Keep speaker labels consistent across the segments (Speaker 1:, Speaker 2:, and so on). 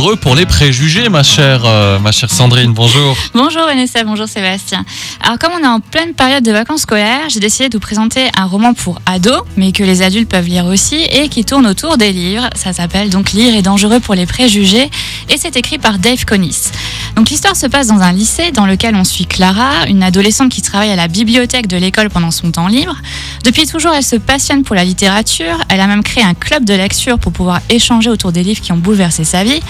Speaker 1: dangereux pour les préjugés, ma chère, euh, ma chère Sandrine. Bonjour.
Speaker 2: Bonjour Vanessa, bonjour Sébastien. Alors comme on est en pleine période de vacances scolaires, j'ai décidé de vous présenter un roman pour ados, mais que les adultes peuvent lire aussi, et qui tourne autour des livres. Ça s'appelle donc Lire est dangereux pour les préjugés, et c'est écrit par Dave Conis. Donc l'histoire se passe dans un lycée dans lequel on suit Clara, une adolescente qui travaille à la bibliothèque de l'école pendant son temps libre. Depuis toujours, elle se passionne pour la littérature. Elle a même créé un club de lecture pour pouvoir échanger autour des livres qui ont bouleversé sa vie.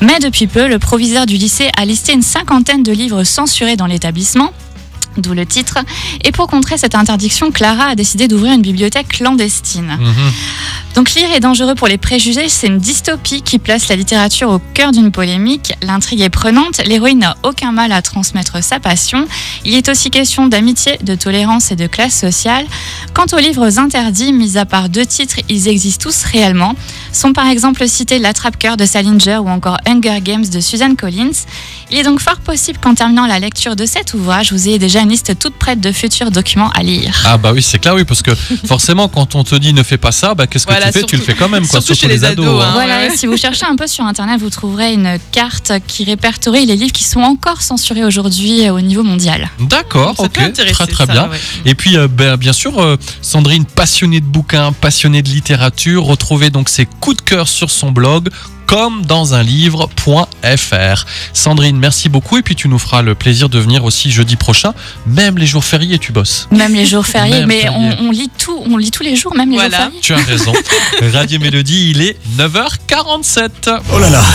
Speaker 2: Mais depuis peu, le proviseur du lycée a listé une cinquantaine de livres censurés dans l'établissement d'où le titre. Et pour contrer cette interdiction, Clara a décidé d'ouvrir une bibliothèque clandestine.
Speaker 1: Mhm.
Speaker 2: Donc lire est dangereux pour les préjugés, c'est une dystopie qui place la littérature au cœur d'une polémique. L'intrigue est prenante, l'héroïne n'a aucun mal à transmettre sa passion. Il est aussi question d'amitié, de tolérance et de classe sociale. Quant aux livres interdits, mis à part deux titres, ils existent tous réellement. Sont par exemple cités L'attrape-cœur de Salinger ou encore Hunger Games de Susan Collins. Il est donc fort possible qu'en terminant la lecture de cet ouvrage, vous ayez déjà une liste toute prête de futurs documents à lire.
Speaker 1: Ah bah oui, c'est clair, oui, parce que forcément, quand on te dit ne fais pas ça, bah, qu'est-ce que
Speaker 3: Voilà,
Speaker 1: tu fais? Tu le fais quand même, quoi.
Speaker 3: surtout chez les ados, hein.
Speaker 2: Voilà,
Speaker 3: ouais.
Speaker 2: et si vous cherchez un peu sur internet, vous trouverez une carte qui répertorie les livres qui sont encore censurés aujourd'hui au niveau mondial.
Speaker 1: D'accord, ok, très très
Speaker 3: ça,
Speaker 1: bien.
Speaker 3: ouais.
Speaker 1: Et puis, euh, ben, bien sûr, euh, Sandrine, passionnée de bouquins, passionnée de littérature, retrouvez donc ses coups de cœur sur son blog comme dans un livre.fr. Sandrine, merci beaucoup et puis tu nous feras le plaisir de venir aussi jeudi prochain, même les jours fériés tu bosses.
Speaker 2: Même les jours fériés, mais
Speaker 1: fériés.
Speaker 2: on, on lit tout, on lit tous les jours, même les
Speaker 3: Voilà.
Speaker 2: jours fériés.
Speaker 1: Tu as raison. Radio Mélodie, il est 9h47.
Speaker 4: Oh là là,